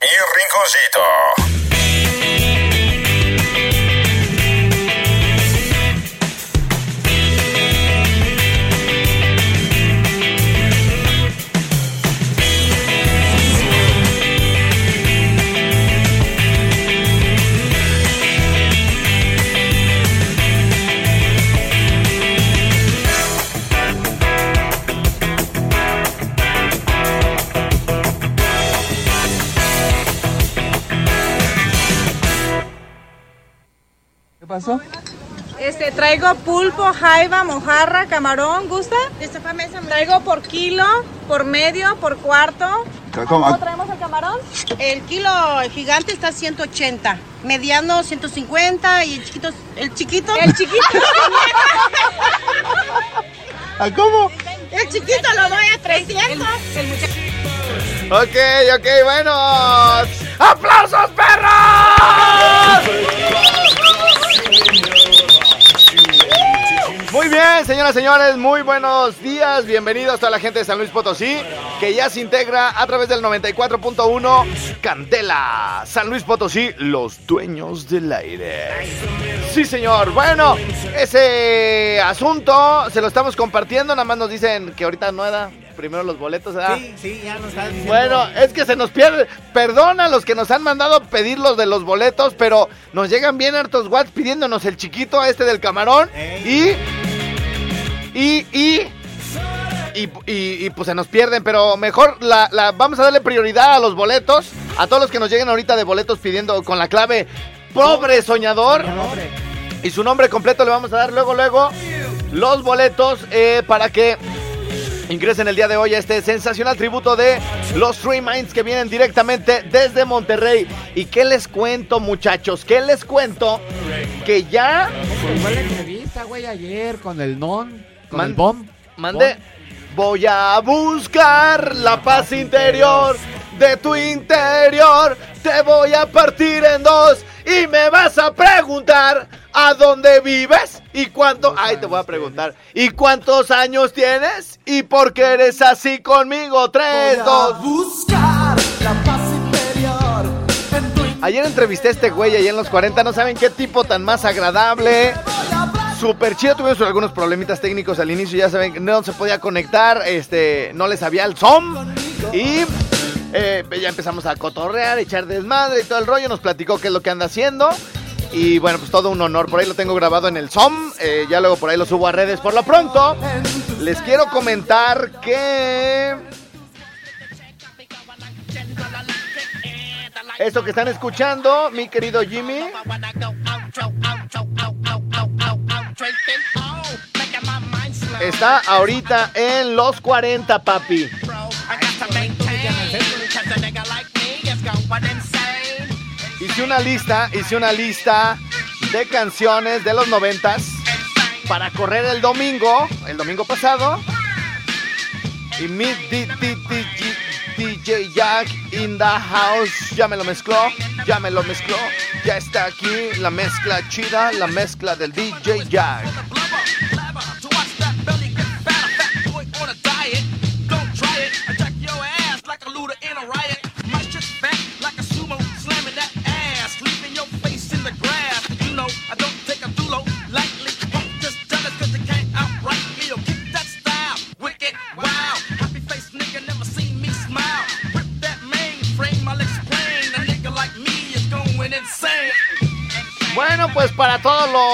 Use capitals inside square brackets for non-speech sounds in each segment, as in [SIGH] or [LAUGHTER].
Mi rinconcito. Pasó? Este, traigo pulpo, jaiba, mojarra, camarón, ¿gusta? Traigo por kilo, por medio, por cuarto. ¿Cómo traemos el camarón? El kilo gigante está 180, mediano 150 y el chiquito, el chiquito, El chiquito. ¿A [LAUGHS] cómo? el chiquito lo doy a 300. Ok, ok, bueno. ¡Aplausos, perros! Muy bien, señoras y señores, muy buenos días. Bienvenidos a toda la gente de San Luis Potosí, que ya se integra a través del 94.1 Candela. San Luis Potosí, los dueños del aire. Sí, señor. Bueno, ese asunto se lo estamos compartiendo. Nada más nos dicen que ahorita no era primero los boletos, ¿verdad? Sí, sí, ya nos están diciendo. Bueno, es que se nos pierde. Perdona a los que nos han mandado pedir los de los boletos, pero nos llegan bien hartos watts pidiéndonos el chiquito este del camarón. Y. Y. Y. Y, y- y, pues se nos pierden, pero mejor la, la- vamos a darle prioridad a los boletos, a todos los que nos lleguen ahorita de boletos pidiendo con la clave pobre soñador. Y su nombre completo le vamos a dar luego, luego los boletos eh, para que ingresen el día de hoy a este sensacional tributo de los Three Minds que vienen directamente desde Monterrey. ¿Y qué les cuento, muchachos? ¿Qué les cuento? Que ya Igual la entrevista, güey, ayer con el non, con Man- el bomb. mandé. Voy a buscar la paz interior de tu interior. Te voy a partir en dos y me vas a preguntar a dónde vives y cuánto. Ay, te voy a preguntar. ¿Y cuántos años tienes? ¿Y por qué eres así conmigo? Tres, dos. Ayer entrevisté a este güey ahí en los 40. No saben qué tipo tan más agradable. Super chido, tuvimos algunos problemitas técnicos al inicio, ya saben no se podía conectar, este, no les había el SOM y eh, ya empezamos a cotorrear, echar desmadre y todo el rollo, nos platicó qué es lo que anda haciendo y bueno, pues todo un honor, por ahí lo tengo grabado en el SOM, eh, ya luego por ahí lo subo a redes. Por lo pronto, les quiero comentar que... Esto que están escuchando, mi querido Jimmy, está ahorita en los 40, papi. Hice una lista, hice una lista de canciones de los noventas para correr el domingo, el domingo pasado. Y mi DJ Jack in the house ya me lo mezcló, ya me lo mezcló, ya está aquí la mezcla chida, la mezcla del DJ Jack.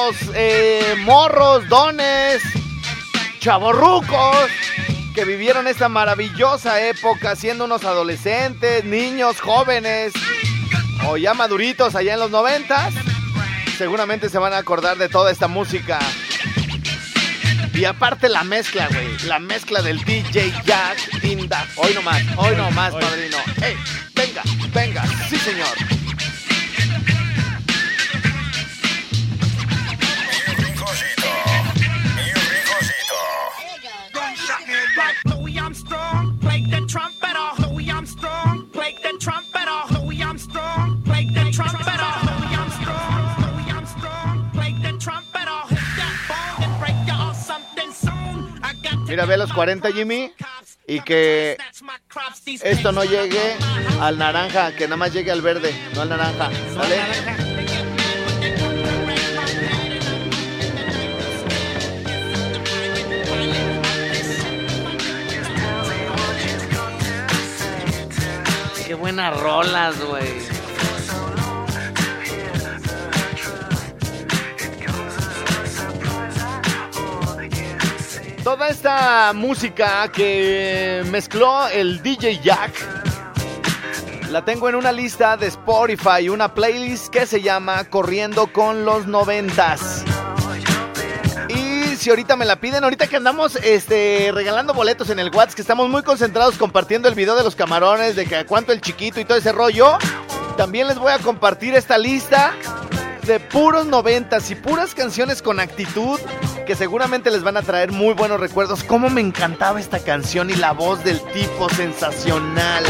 Los eh, morros, dones, chavorrucos que vivieron esta maravillosa época siendo unos adolescentes, niños, jóvenes o ya maduritos allá en los noventas, seguramente se van a acordar de toda esta música. Y aparte la mezcla, güey, la mezcla del DJ Jack Inda. Hoy nomás, hoy nomás, padrino. ¡Ey! Venga, venga, Sí, señor. Mira, ve los 40, Jimmy. Y que esto no llegue al naranja, que nada más llegue al verde, no al naranja. ¿Sale? Qué buenas rolas, güey. Toda esta música que mezcló el DJ Jack la tengo en una lista de Spotify, una playlist que se llama Corriendo con los noventas. Y si ahorita me la piden, ahorita que andamos este, regalando boletos en el WhatsApp, que estamos muy concentrados compartiendo el video de los camarones, de que cuánto el chiquito y todo ese rollo, también les voy a compartir esta lista de puros noventas y puras canciones con actitud que seguramente les van a traer muy buenos recuerdos. Cómo me encantaba esta canción y la voz del tipo sensacional.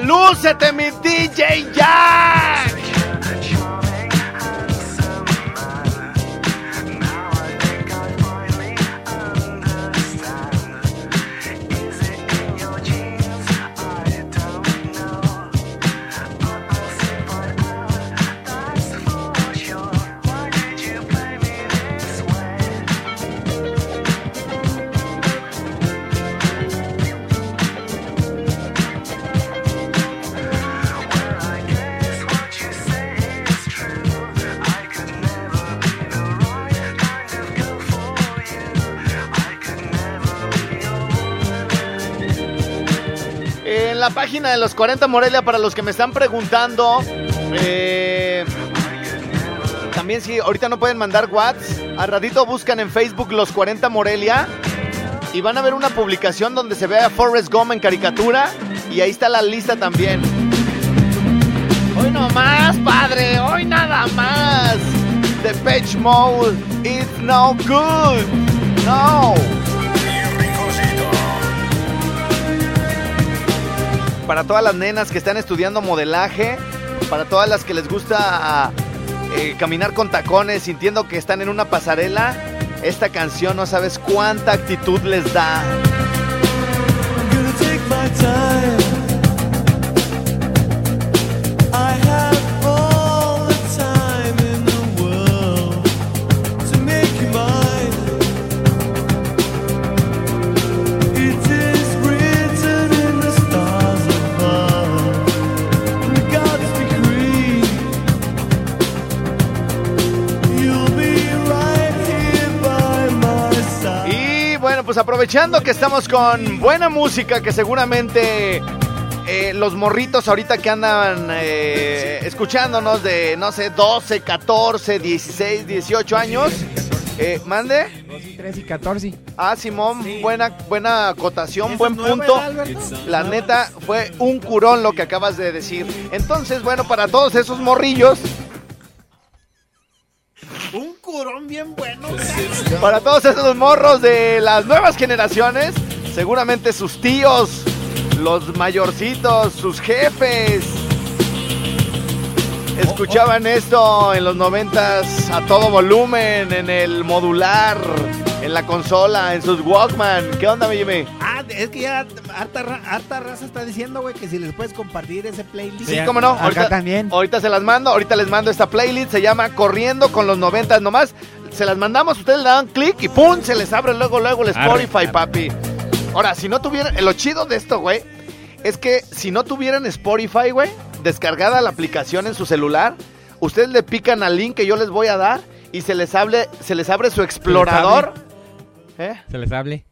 Lúcete, mi DJ la página de los 40 Morelia para los que me están preguntando. Eh, también si ahorita no pueden mandar WhatsApp, al ratito buscan en Facebook los 40 Morelia y van a ver una publicación donde se ve a Forrest Gump en caricatura y ahí está la lista también. Hoy no más, padre, hoy nada más. The Page Mode, it's no good. No. Para todas las nenas que están estudiando modelaje, para todas las que les gusta eh, caminar con tacones sintiendo que están en una pasarela, esta canción no sabes cuánta actitud les da. Aprovechando que estamos con buena música que seguramente eh, los morritos ahorita que andan eh, escuchándonos de, no sé, 12, 14, 16, 18 años. Eh, ¿Mande? 13 y 14. Ah, Simón, buena, buena acotación, buen punto. La neta, fue un curón lo que acabas de decir. Entonces, bueno, para todos esos morrillos un curón bien bueno. Para todos esos morros de las nuevas generaciones, seguramente sus tíos, los mayorcitos, sus jefes, escuchaban esto en los noventas a todo volumen, en el modular, en la consola, en sus Walkman. ¿Qué onda, Jimmy? Ah, es que ya harta, ra- harta raza está diciendo, güey, que si les puedes compartir ese playlist. Sí, cómo no. Acá Ahorita, también. ahorita se las mando, ahorita les mando esta playlist, se llama Corriendo con los noventas nomás. Se las mandamos, ustedes le dan clic y ¡pum! Se les abre luego, luego el Arre, Spotify, arre. papi. Ahora, si no tuvieran, lo chido de esto, güey, es que si no tuvieran Spotify, güey, descargada la aplicación en su celular, ustedes le pican al link que yo les voy a dar y se les abre, se les abre su explorador. ¿Eh? Se les hable.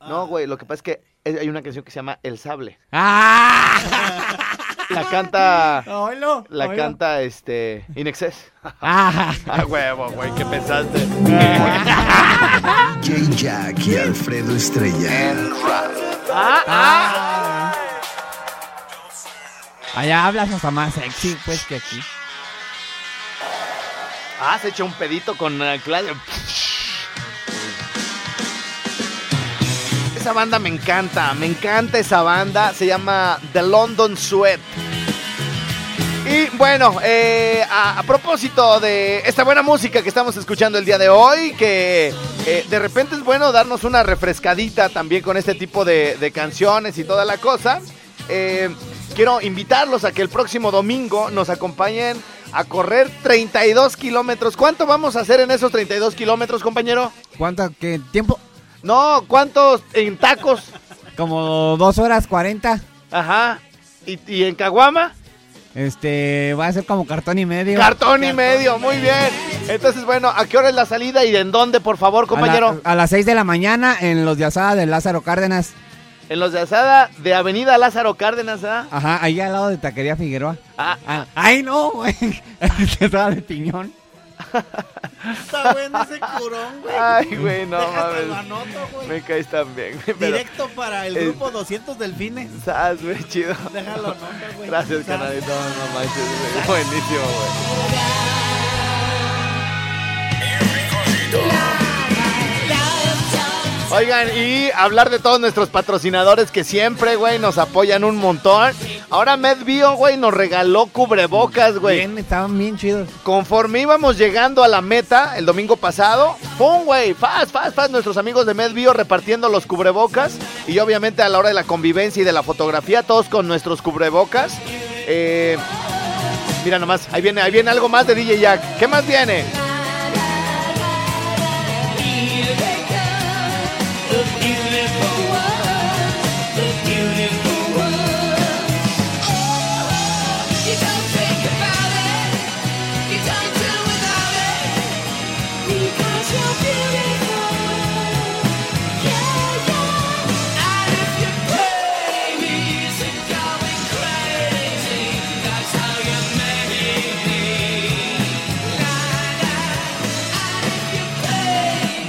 No, güey, lo que pasa es que hay una canción que se llama El Sable. ¡Ah! La canta, Oilo, la oilo. canta, este, Inexcess. Ah. [LAUGHS] Ah, huevo, güey, ¿qué pensaste? [LAUGHS] Jay Jack y Alfredo Estrella. Allá hablas hasta más sexy, pues, que aquí. Ah, se echó un pedito con uh, Claudio. Esa banda me encanta, me encanta esa banda. Se llama The London Sweat. Y bueno, eh, a, propósito de esta buena música que estamos escuchando el día de hoy, que eh, de repente es bueno darnos una refrescadita también con este tipo de, de canciones y toda la cosa. eh, quiero invitarlos a que el próximo domingo nos acompañen a correr 32 kilómetros. ¿Cuánto vamos a hacer en esos 32 kilómetros, compañero? ¿Cuánto qué tiempo? No, ¿cuántos en tacos? Como dos horas cuarenta. Ajá. ¿Y, y en Caguama? Este, va a ser como cartón y medio. Cartón y medio, muy bien. Entonces, bueno, ¿a qué hora es la salida y en dónde, por favor, compañero? A, la- a las 6 de la mañana en los de asada de Lázaro Cárdenas. En los de asada de Avenida Lázaro Cárdenas, ¿ah? Ajá, ahí al lado de Taquería Figueroa. Ah, Ah, ¡Ay, no, güey! [LAUGHS] De piñón. Está bueno ese curón, güey. Ay, güey, no Déjate lo mames. anoto, güey. Me caes tan bien, güey. Directo para el grupo 200 Delfines. sas, güey, chido. Déjalo anoto, güey. Gracias, Sas. canalito. No manches, güey. Buenísimo, güey. Oigan, y hablar de todos nuestros patrocinadores que siempre, güey, nos apoyan un montón. Ahora MedBio, güey, nos regaló cubrebocas, güey. Bien, estaban bien chidos. Conforme íbamos llegando a la meta el domingo pasado, ¡pum, güey! Fast, fast, fast. Nuestros amigos de MedBio repartiendo los cubrebocas. Y obviamente a la hora de la convivencia y de la fotografía, todos con nuestros cubrebocas. Eh, mira nomás, ahí viene, ahí viene algo más de DJ Jack. ¿Qué más viene?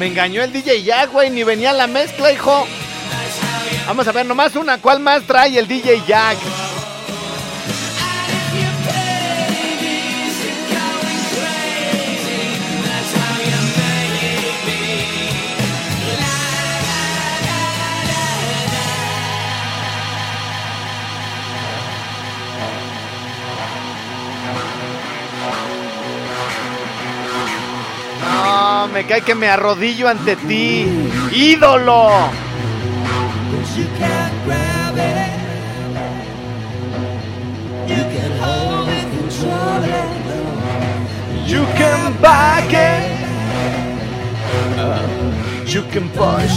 Engañó el DJ Jack, güey, ni venía la mezcla, hijo. Vamos a ver nomás una, ¿cuál más trae el DJ Jack? Me cae que me arrodillo ante ti. ¡Ídolo! You can back it. You can push.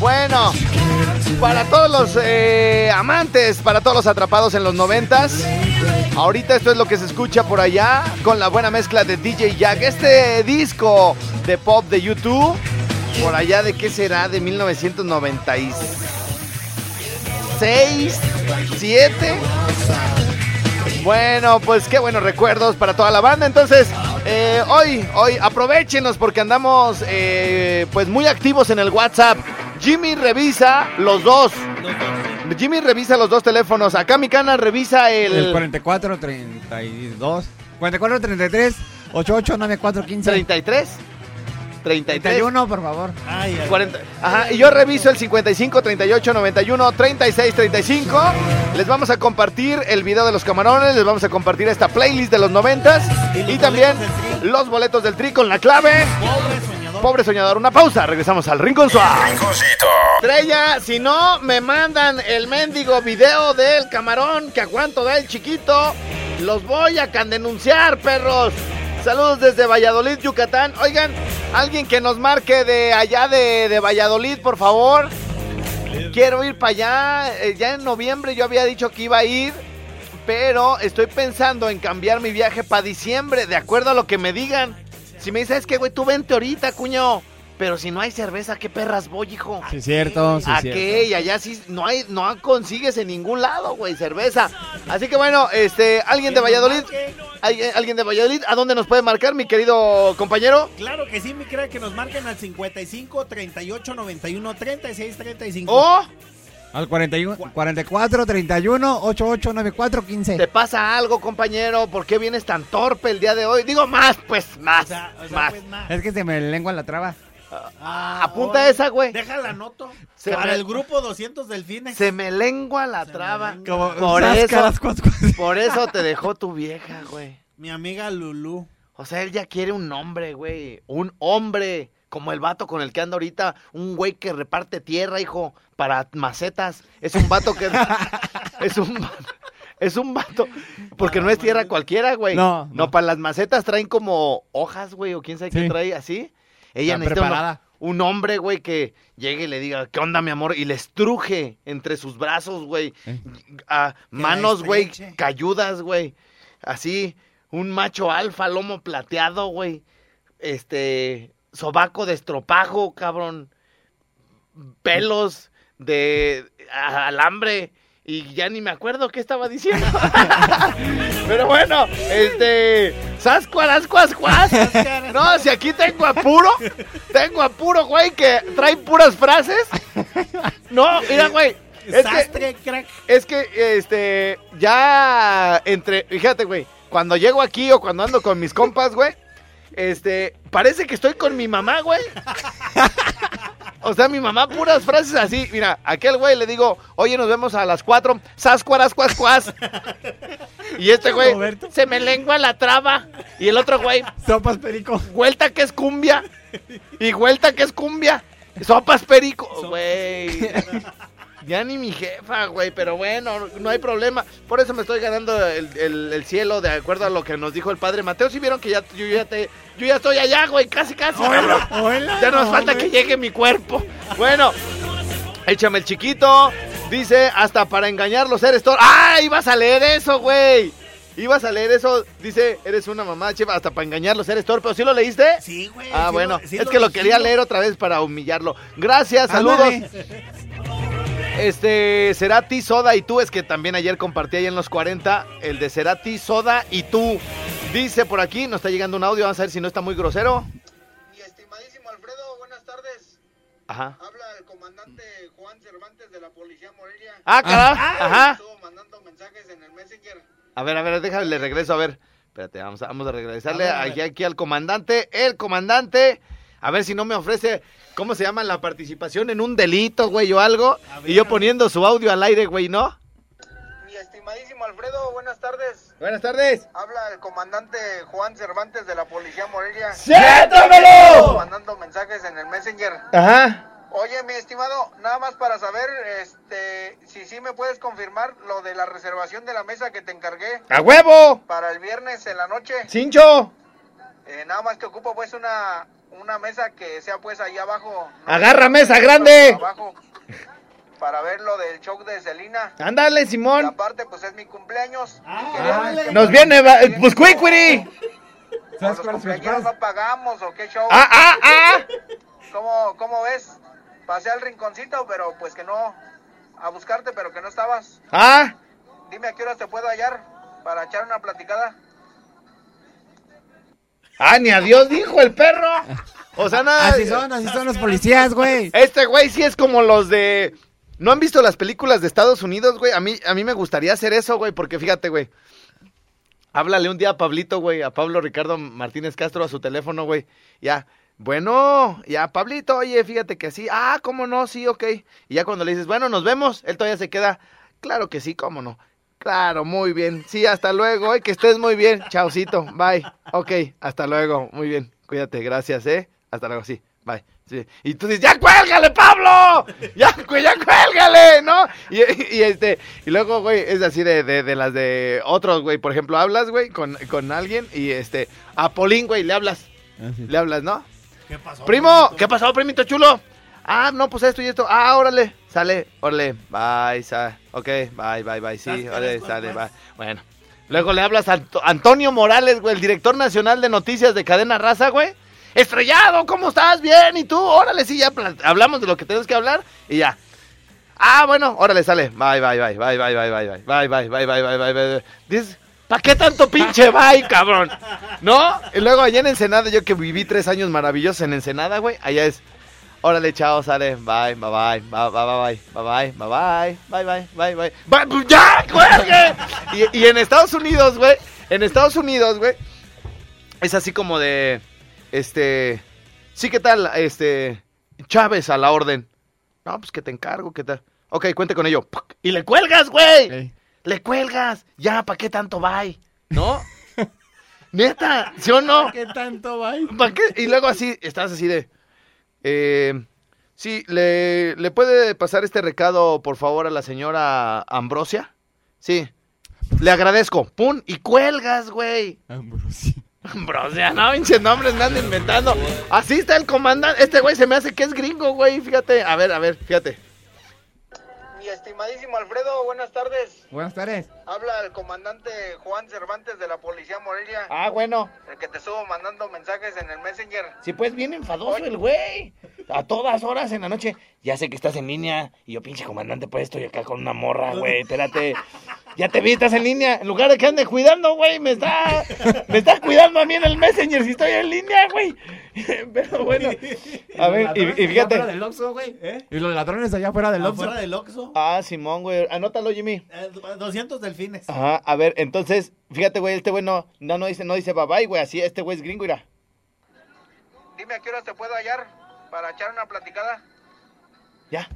Bueno, para todos los eh, amantes, para todos los atrapados en los noventas, ahorita esto es lo que se escucha por allá con la buena mezcla de DJ Jack. Este disco de pop de YouTube, por allá de qué será, de 1996, 7. Bueno, pues qué buenos recuerdos para toda la banda. Entonces, eh, hoy, hoy aprovechenos porque andamos eh, pues muy activos en el WhatsApp. Jimmy revisa los dos. Jimmy revisa los dos teléfonos. Acá mi cana revisa el, El 44, 32, 44, 33, 88, 94, 15. 33. 33. 31, por favor. Ay, ay. 40. Ajá, y yo reviso el 55, 38, 91, 36, 35. Les vamos a compartir el video de los camarones, les vamos a compartir esta playlist de los 90s Y los y también los boletos del tri con la clave. Pobre pobre soñador. Una pausa, regresamos al Rincón Suave. Estrella, si no me mandan el mendigo video del camarón que a cuánto da el chiquito, los voy a candenunciar, perros. Saludos desde Valladolid, Yucatán. Oigan, alguien que nos marque de allá de, de Valladolid, por favor. Quiero ir para allá. Eh, Ya en noviembre yo había dicho que iba a ir, pero estoy pensando en cambiar mi viaje para diciembre, de acuerdo a lo que me digan. Si me dices, es que, güey, tú vente ahorita, cuño. Pero si no hay cerveza, ¿qué perras voy, hijo? Sí, es cierto, sí, es ¿A cierto. qué? Y allá sí no hay, no consigues en ningún lado, güey, cerveza. Así que bueno, este, alguien de Valladolid, ¿Alguien alguien de Valladolid, ¿a dónde nos puede marcar, mi querido compañero? Claro que sí, mi crack, que nos marquen al 55 38 91 36 35. O Al 41, 44 31 88 94 15. te pasa algo, compañero, ¿por qué vienes tan torpe el día de hoy? Digo más, pues, más, O sea, o sea, más. pues, más. Es que se me lengua la traba. Ah, Apunta oye, esa, güey. Déjala anoto. Se Para me- el grupo 200 delfines. Se me lengua la traba. Como Por eso, cuas, cuas. por eso te dejó tu vieja, güey. Mi amiga Lulu. O sea, él ya quiere un hombre, güey. Un hombre. Como el vato con el que anda ahorita. Un güey que reparte tierra, hijo. Para macetas. Es un vato que. [LAUGHS] es un vato. Es un vato. Porque no es tierra cualquiera, güey. No, No, no. para las macetas traen como hojas, güey. O quién sabe qué Sí. trae así. Ella Está necesita preparada. un hombre, güey, que llegue y le diga, ¿qué onda, mi amor? Y le estruje entre sus brazos, güey. Eh. A manos, güey, cayudas, güey. Así, un macho alfa, lomo plateado, güey. Este, sobaco de estropajo, cabrón. Pelos de alambre. Y ya ni me acuerdo qué estaba diciendo. [LAUGHS] Pero bueno, este. Sascuas, ascuas, cuas. No, si aquí tengo apuro. Tengo apuro, güey, que trae puras frases. No, mira, güey. Es que, es que, este, ya entre, fíjate, güey, cuando llego aquí o cuando ando con mis compas, güey, este, parece que estoy con mi mamá, güey. O sea, mi mamá, puras frases así. Mira, aquel güey le digo, oye, nos vemos a las cuatro. Sascuaras, cuas, cuas. Y este güey, Roberto. se me lengua la traba. Y el otro güey, Sopas perico. vuelta que es cumbia. Y vuelta que es cumbia. Sopas perico, güey. Ya ni mi jefa, güey, pero bueno, no hay problema. Por eso me estoy ganando el, el- el cielo de acuerdo a lo que nos dijo el padre Mateo. Si vieron que ya yo ya te yo ya estoy allá, güey, casi casi. cabrón. [LAUGHS] Ya nos falta que llegue mi cuerpo. Bueno, échame el chiquito. Dice, hasta para engañarlos eres todo. ¡Ah! Ibas a leer eso, güey. Ibas a leer eso. Dice, eres una mamá, chiva, hasta para engañarlos eres torpe. ¿Sí lo leíste? Sí, güey. Ah, sí bueno, lo- sí es que lo quería leer otra vez para humillarlo. Gracias, saludos. Ándale. Este, Cerati, Soda y tú, es que también ayer compartí ahí en los 40 el de Cerati, Soda y tú. Dice por aquí, nos está llegando un audio, vamos a ver si no está muy grosero. Mi estimadísimo Alfredo, buenas tardes. Ajá. Habla el comandante Juan Cervantes de la Policía Morelia. Ah, caray, ajá. Estuvo mandando mensajes en el Messenger. A ver, a ver, déjale, le regreso, a ver. Espérate, vamos a, vamos a regresarle A ver, a ver. aquí, aquí al comandante. El comandante, a ver si no me ofrece, ¿cómo se llama? La participación en un delito, güey, o algo. Y yo poniendo su audio al aire, güey, ¿no? Mi estimadísimo Alfredo, buenas tardes. Buenas tardes. Habla el comandante Juan Cervantes de la Policía Morelia. ¡Siéntamelo! Mandando mensajes en el Messenger. Ajá. Oye, mi estimado, nada más para saber, este, si sí me puedes confirmar lo de la reservación de la mesa que te encargué ¡A huevo! para el viernes en la noche. ¡Cincho! Eh, nada más que ocupo pues una, una mesa que sea pues ahí abajo. ¿no? ¡Agarra mesa grande! Abajo, para ver lo del show de Celina. ¡Ándale, Y Simón! aparte pues es mi cumpleaños. Ah, Nos viene, pues cuicuiri. no pagamos o qué show. ¡Ah, ah, ah! ¿Cómo, ¿Cómo ves? Pasé al rinconcito, pero pues que no, a buscarte, pero que no estabas. ¡Ah! Dime a qué horas te puedo hallar para echar una platicada. ¡Ah, ni adiós dijo el perro! O sea, nada. Así son, así son los policías, güey. Este güey sí es como los de. ¿No han visto las películas de Estados Unidos, güey? A mí, a mí me gustaría hacer eso, güey, porque fíjate, güey. Háblale un día a Pablito, güey, a Pablo Ricardo Martínez Castro a su teléfono, güey. Ya. Bueno, ya, Pablito, oye, fíjate que sí. Ah, ¿cómo no? Sí, ok. Y ya cuando le dices, bueno, nos vemos, él todavía se queda. Claro que sí, cómo no. Claro, muy bien. Sí, hasta luego, eh, que estés muy bien. Chaucito, bye. Ok, hasta luego, muy bien. Cuídate, gracias, eh. Hasta luego, sí. bye. Sí. Y tú dices, ¡ya cuélgale, Pablo! ¡Ya, cuélgale! ¿No? Y, y, este, y luego, güey, es así de, de, de las de otros, güey. Por ejemplo, hablas, güey, con, con alguien y este, a Polín, güey, le hablas. Le hablas, ¿no? ¿Qué pasó? Primo, ¿qué pasó, primito chulo? Ah, no, pues esto y esto. Ah, órale, sale, órale, bye, sale. Ok, bye, bye, bye, sí, órale, sale, bye. Bueno. Luego le hablas a Anto- Antonio Morales, güey, el director nacional de noticias de Cadena Raza, güey. Estrellado, ¿cómo estás? Bien, ¿y tú? Órale, sí, ya hablamos de lo que tenemos que hablar y ya. Ah, bueno, órale, sale. Bye, bye, bye, bye, bye, bye, bye, bye, bye, bye, bye, bye, bye, bye, bye. Dices, ¿para qué tanto pinche bye, cabrón? ¿No? Y luego allá en Ensenada, yo que viví tres años maravillosos en Ensenada, güey, allá es, órale, chao, sale, bye, bye, bye, bye, bye, bye, bye, bye, bye, bye, bye, bye, bye, bye, bye, ya, cuelgue. Y, y en Estados Unidos, güey, en Estados Unidos, güey, es así como de, este, sí, ¿qué tal? Este, Chávez a la orden. No, pues que te encargo, ¿qué tal? Ok, cuente con ello. Y le cuelgas, güey. Le cuelgas. Ya, ¿para qué tanto bye? ¿No? Neta, ¿sí o no? ¿Qué tanto bye? ¿Para qué? Y luego así, estás así de... Eh, sí, ¿le, ¿le puede pasar este recado, por favor, a la señora Ambrosia? Sí. Le agradezco. ¡Pum! Y cuelgas, güey. Ambrosia. Ambrosia, no, pinches nombres me ando inventando. Así está el comandante. Este güey se me hace que es gringo, güey. Fíjate. A ver, a ver, fíjate. Mi estimadísimo Alfredo, buenas tardes. Buenas tardes. Habla el comandante Juan Cervantes de la Policía Morelia. Ah, bueno. El que te estuvo mandando mensajes en el Messenger. Sí, pues bien enfadoso el güey. A todas horas en la noche. Ya sé que estás en línea. Y yo, pinche comandante, pues estoy acá con una morra, güey. Espérate. Ya te vi, estás en línea. En lugar de que ande cuidando, güey, me está, me está cuidando a mí en el Messenger si estoy en línea, güey. [LAUGHS] Pero bueno. A ver, y, y Allá fuera fíjate. del Oxxo, güey. ¿Eh? Y los ladrones allá afuera del Oxxo. Afuera del Oxxo. Ah, Simón, güey. Anótalo, Jimmy. Eh, 200 delfines. Ajá, a ver, entonces, fíjate, güey, este güey no, no, no dice, no dice bye bye, güey, así, este güey es gringo, mira. Dime a qué horas te puedo hallar para echar una platicada. Ya.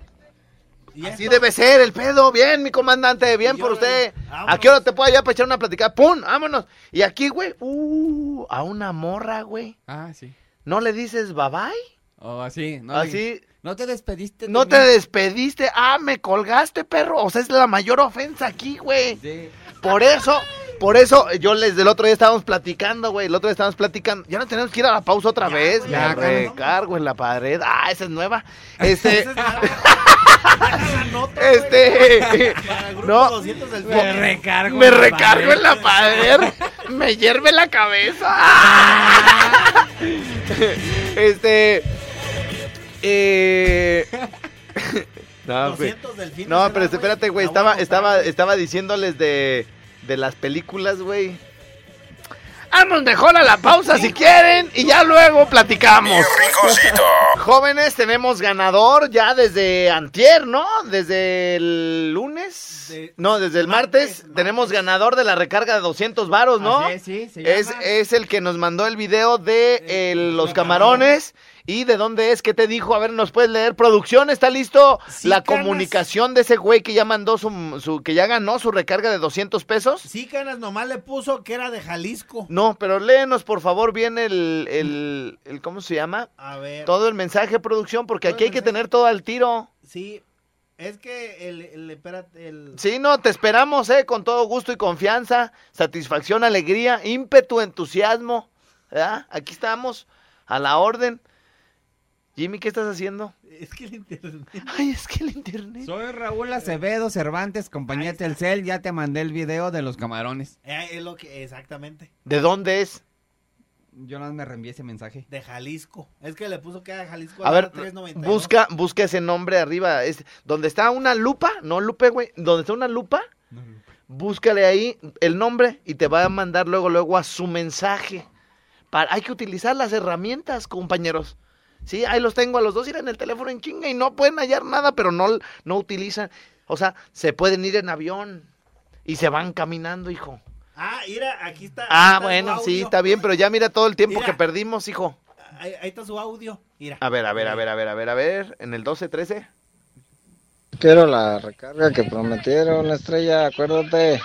¿Y Así debe ser el pedo, bien, mi comandante, bien por usted. ¿A qué hora te puedo allá para echar una platicada? ¡Pum! ¡Vámonos! Y aquí, güey, uh, a una morra, güey. Ah, sí. ¿No le dices bye bye? O así. No, Así, No te despediste. no te despediste. Ah, me colgaste, perro. O sea, es la mayor ofensa aquí, güey. Sí. Por eso, por eso, yo les del otro día estábamos platicando, güey. El otro día estábamos platicando. Ya no tenemos que ir a la pausa otra vez. güey, Me ya, recargo en la pared. Ah, esa es nueva. [LAUGHS] Este, este, no. 200 Me delfines. recargo. me en la recargo pared. en la pared. [LAUGHS] Me hierve la cabeza. [LAUGHS] Este, eh, [LAUGHS] no, güey. 200 delfines. No, pero espérate, güey, estaba, estaba, estaba diciéndoles de, de las películas, güey. Vamos mejor a la pausa si quieren y ya luego platicamos. [LAUGHS] Jóvenes, tenemos ganador ya desde antier, ¿no? Desde el lunes. De- no, desde el martes, martes, tenemos ganador de la recarga de 200 varos, ¿no? Así es, sí, se Es, llama. es el que nos mandó el video de Eh, el- los los camarones. ¿Y de dónde es? ¿Qué te dijo? A ver, ¿nos puedes leer? ¿Producción? ¿Está listo? Sí, la canas. comunicación de ese güey que ya mandó su, su- que ya ganó su recarga de 200 pesos. Sí, Canas nomás le puso que era de Jalisco. No, pero léenos por favor bien el, el, el- ¿cómo se llama? A ver. Todo el mensaje, producción, porque aquí hay que tener todo al tiro. Sí. Es que el, el, espérate, el... Sí, no, te esperamos, eh, con todo gusto y confianza, satisfacción, alegría, ímpetu, entusiasmo. ¿verdad? Aquí estamos, a la orden. Jimmy, ¿qué estás haciendo? Es que el internet... Ay, es que el internet. Soy Raúl Acevedo Cervantes, compañía Telcel. Ya te mandé el video de los camarones. Eh, es lo que... Exactamente. ¿De dónde es? Yo no me reenvié ese mensaje. De Jalisco. Es que le puso que era de Jalisco. A ver, 3.92. busca, busca ese nombre arriba. Es, donde está una lupa, no lupe, güey. Donde está una lupa, búscale ahí el nombre y te va a mandar luego, luego a su mensaje. Para, hay que utilizar las herramientas, compañeros. Sí, ahí los tengo a los dos, ir en el teléfono en chinga y no pueden hallar nada, pero no, no utilizan. O sea, se pueden ir en avión y se van caminando, hijo. Ah, mira, aquí está. Ah, está bueno, sí, está bien, pero ya mira todo el tiempo Mira. que perdimos, hijo. Ahí, ahí está su audio. Mira. A ver, a ver, a ver, a ver, a ver, a ver, en el 12, 13. Quiero la recarga que prometieron, Estrella, acuérdate.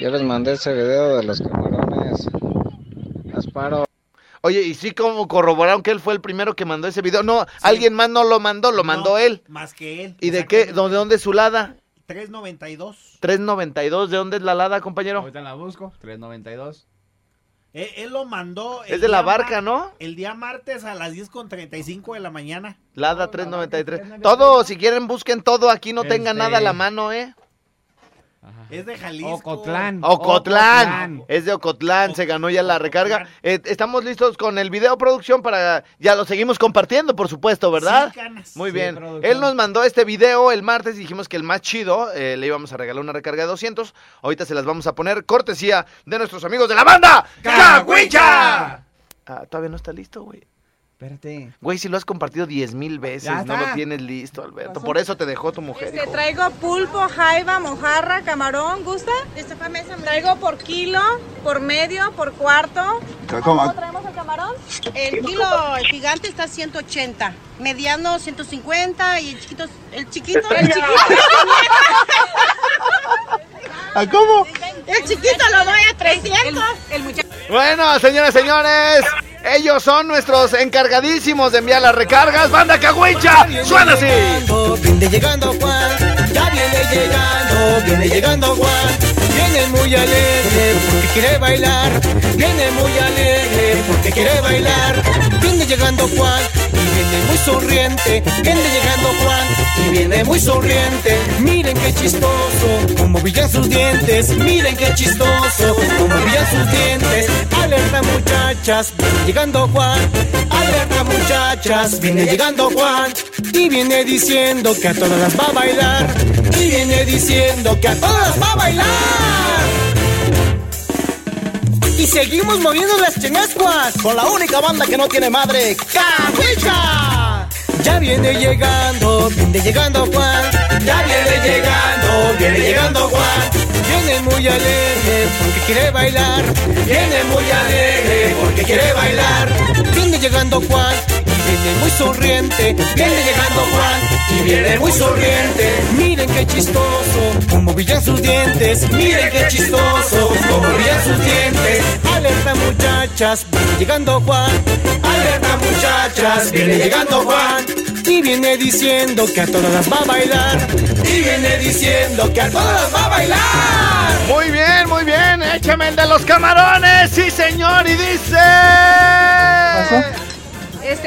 Yo les mandé ese video de los camarones. Asparo. Oye, ¿y sí como corroboraron que él fue el primero que mandó ese video? No, alguien más no lo mandó, lo mandó No, él. Más que él. ¿Y de qué? ¿De dónde es su lada? 392. 392, ¿de dónde es la lada, compañero? Ahorita la busco. 392. Él, él lo mandó. el Es de la día barca, ¿no? El día martes a las 10.35 de la mañana. Lada 393. Todo, si quieren, busquen todo. Aquí no tengan Este- nada a la mano, ¿eh? Es de Jalisco. Ocotlán. Ocotlán. Es de Ocotlán, se ganó ya la recarga. Eh, estamos listos con el video producción para ya lo seguimos compartiendo, por supuesto, ¿verdad? Sí, canas. Muy Sí, bien. producción. Él nos mandó este video el martes y dijimos que el más chido eh, le íbamos a regalar una recarga de 200. Ahorita se las vamos a poner cortesía de nuestros amigos de la banda Cahuicha. Ah, todavía no está listo, güey. Espérate. Güey, si lo has compartido 10 mil veces, no lo tienes listo, Alberto. Por eso te dejó tu mujer. Este, hijo. traigo pulpo, jaiba, mojarra, camarón, ¿gusta? Esta fue mesa. Traigo por kilo, por medio, por cuarto. ¿Cómo traemos el camarón? El kilo el gigante está a 180, mediano 150 y el chiquito, el chiquito, [LAUGHS] el chiquito, ¿Ah, ¿Cómo? el chiquito lo doy a 300. El muchacho. Bueno, señoras y señores, ellos son nuestros encargadísimos de enviar las recargas. ¡Banda Cahuicha! ¡Suena así! Viene llegando Juan, ya viene llegando, viene llegando Juan. Viene muy alegre porque quiere bailar. Viene muy alegre porque quiere bailar. Viene llegando Juan y viene muy sonriente. Viene llegando Juan y viene muy sonriente. Miren qué chistoso, como brillan sus dientes. Miren qué chistoso, como brillan sus dientes. Alerta muchachas, viene llegando Juan. Alerta muchachas, viene llegando Juan. Y viene diciendo que a todas las va a bailar. Y viene diciendo que a todas las va a bailar. Y seguimos moviendo las chenascuas con la única banda que no tiene madre, Cahuicha. Ya viene llegando, viene llegando Juan. Ya viene llegando, viene llegando Juan. Viene muy alegre porque quiere bailar. Viene muy alegre porque quiere bailar. Viene llegando Juan viene muy sonriente. Viene llegando Juan y viene muy sonriente. Miren qué chistoso, como brillan sus dientes. Miren qué chistoso, como brillan sus dientes. Alerta muchachas, viene llegando Juan. Alerta muchachas, viene llegando Juan. Y viene diciendo que a todas las va a bailar. Y viene diciendo que a todas las va a bailar. Muy bien, muy bien. Échame el de los camarones. Sí, señor. Y dice...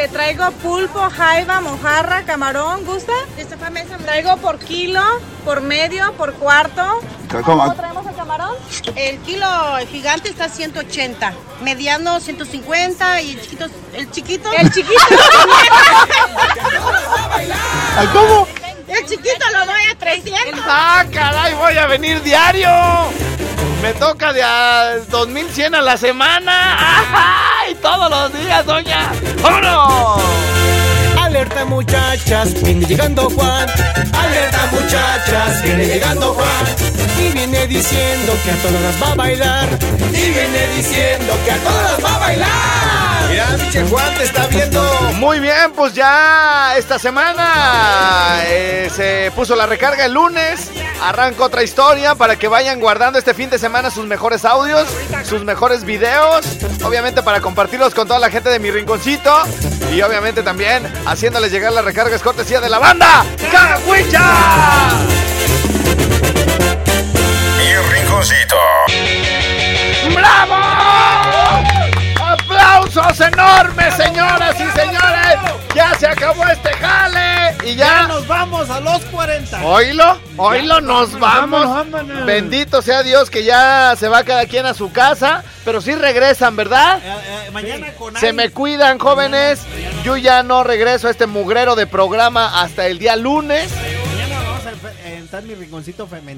Este, traigo pulpo, jaiba, mojarra, camarón, ¿gusta? Traigo por kilo, por medio, por cuarto. ¿Cómo traemos el camarón? El kilo gigante está a 180, mediano 150 y el chiquito, el chiquito, El chiquito. ¿Cómo? el chiquito lo doy a 300. ¡Ah, caray! Voy a venir diario. Me toca de a 2100 a la semana. ¡Ay! Todos los días, doña. ¡Vámonos! Alerta muchachas, viene llegando Juan. Alerta muchachas, viene llegando Juan. Y viene diciendo que a todas las va a bailar. Y viene diciendo que a todas las va a bailar. Mira, pinche Juan te está viendo. Muy bien, pues ya esta semana eh, se puso la recarga el lunes. Arranca otra historia para que vayan guardando este fin de semana sus mejores audios, sus mejores videos. Obviamente para compartirlos con toda la gente de mi rinconcito. Y obviamente también haciéndoles llegar las recargas cortesía de la banda Cahuicha. Mi rinconcito. ¡Bravo! ¡Aplausos enormes, señoras y señores! Ya se acabó este jale y Ya ya. nos vamos a los 40. Oílo, oílo, nos vamos. vámonos, vámonos. Bendito sea Dios que ya se va cada quien a su casa, pero sí regresan, ¿verdad? Eh, eh, mañana con Se me cuidan, jóvenes. Yo ya no regreso a este mugrero de programa hasta el día lunes.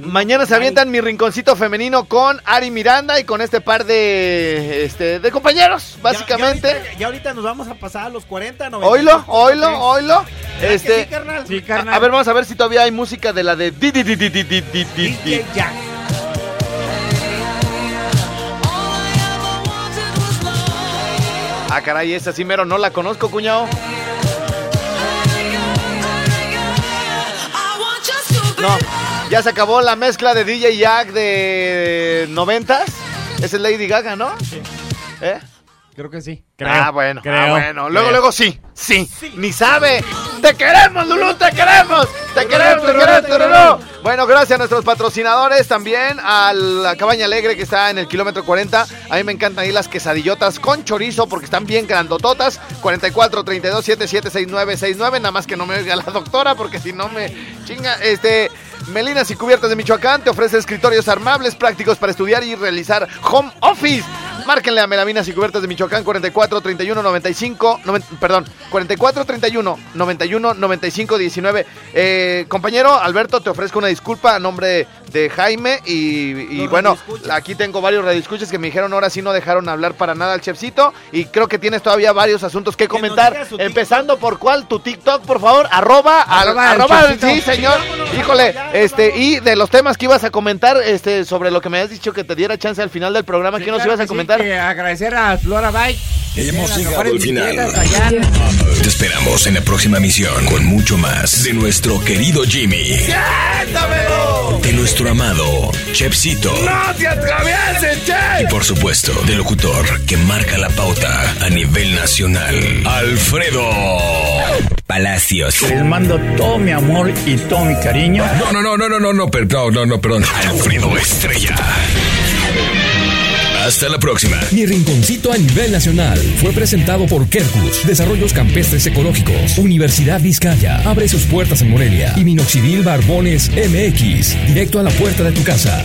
Mañana se avientan mi rinconcito femenino con Ari Miranda y con este par de este, de compañeros, básicamente. Ya, ahorita, nos vamos a pasar a los 40, 90. Oilo, oilo, oilo. Este, sí, carnal. Sí, carnal. A, ver, vamos a ver si todavía hay música de la de Ah, caray, esa sí mero no la conozco, cuñado. No, ya se acabó la mezcla de DJ Jack de noventas. Esa es Lady Gaga, ¿no? ¿Eh? Creo que sí. ah, bueno, creo, ah, bueno. Luego, creo. luego sí, sí, Ni sabe. ¡Te queremos, Lulú! ¡Te queremos! ¡Te queremos, te queremos, tururú! Bueno, gracias a nuestros patrocinadores también, a la Cabaña Alegre que está en el kilómetro 40. A mí me encantan ahí las quesadillotas con chorizo porque están bien grandototas. 44 32 77 69 69. Nada más que no me oiga la doctora porque si no me chinga. Este. Melinas y Cubiertas de Michoacán te ofrece escritorios armables prácticos para estudiar y realizar home office. Márquenle a Melaminas y Cubiertas de Michoacán 44 31 95, noven- perdón, 44 31 91 95 19. Eh, compañero Alberto, te ofrezco una disculpa a nombre de Jaime y, bueno, aquí tengo varios radioescuchas que me dijeron ahora sí no dejaron hablar para nada al chefcito y creo que tienes todavía varios asuntos que comentar. Empezando por cuál, tu TikTok, por favor, arroba, al- Arroba el arroba, sí, señor. Híjole, este, y de los temas que ibas a comentar, este, sobre lo que me has dicho que te diera chance al final del programa, Sí, ¿qué nos claro ibas a sí, comentar? agradecer a Flora Bike. Hemos llegado al final. Te esperamos en la próxima misión con mucho más de nuestro querido Jimmy. De nuestro amado Chepsito. ¡No te atravieses, Y por supuesto, del locutor que marca la pauta a nivel nacional, Alfredo Palacios. Les mando todo mi amor y todo mi cariño. No, no, no, no, no, no, no, perdón, no, no, perdón. Alfredo Estrella. Hasta la próxima. Mi rinconcito a nivel nacional fue presentado por Kerkus, Desarrollos Campestres Ecológicos, Universidad Vizcaya, abre sus puertas en Morelia y Minoxidil Barbones MX, directo a la puerta de tu casa.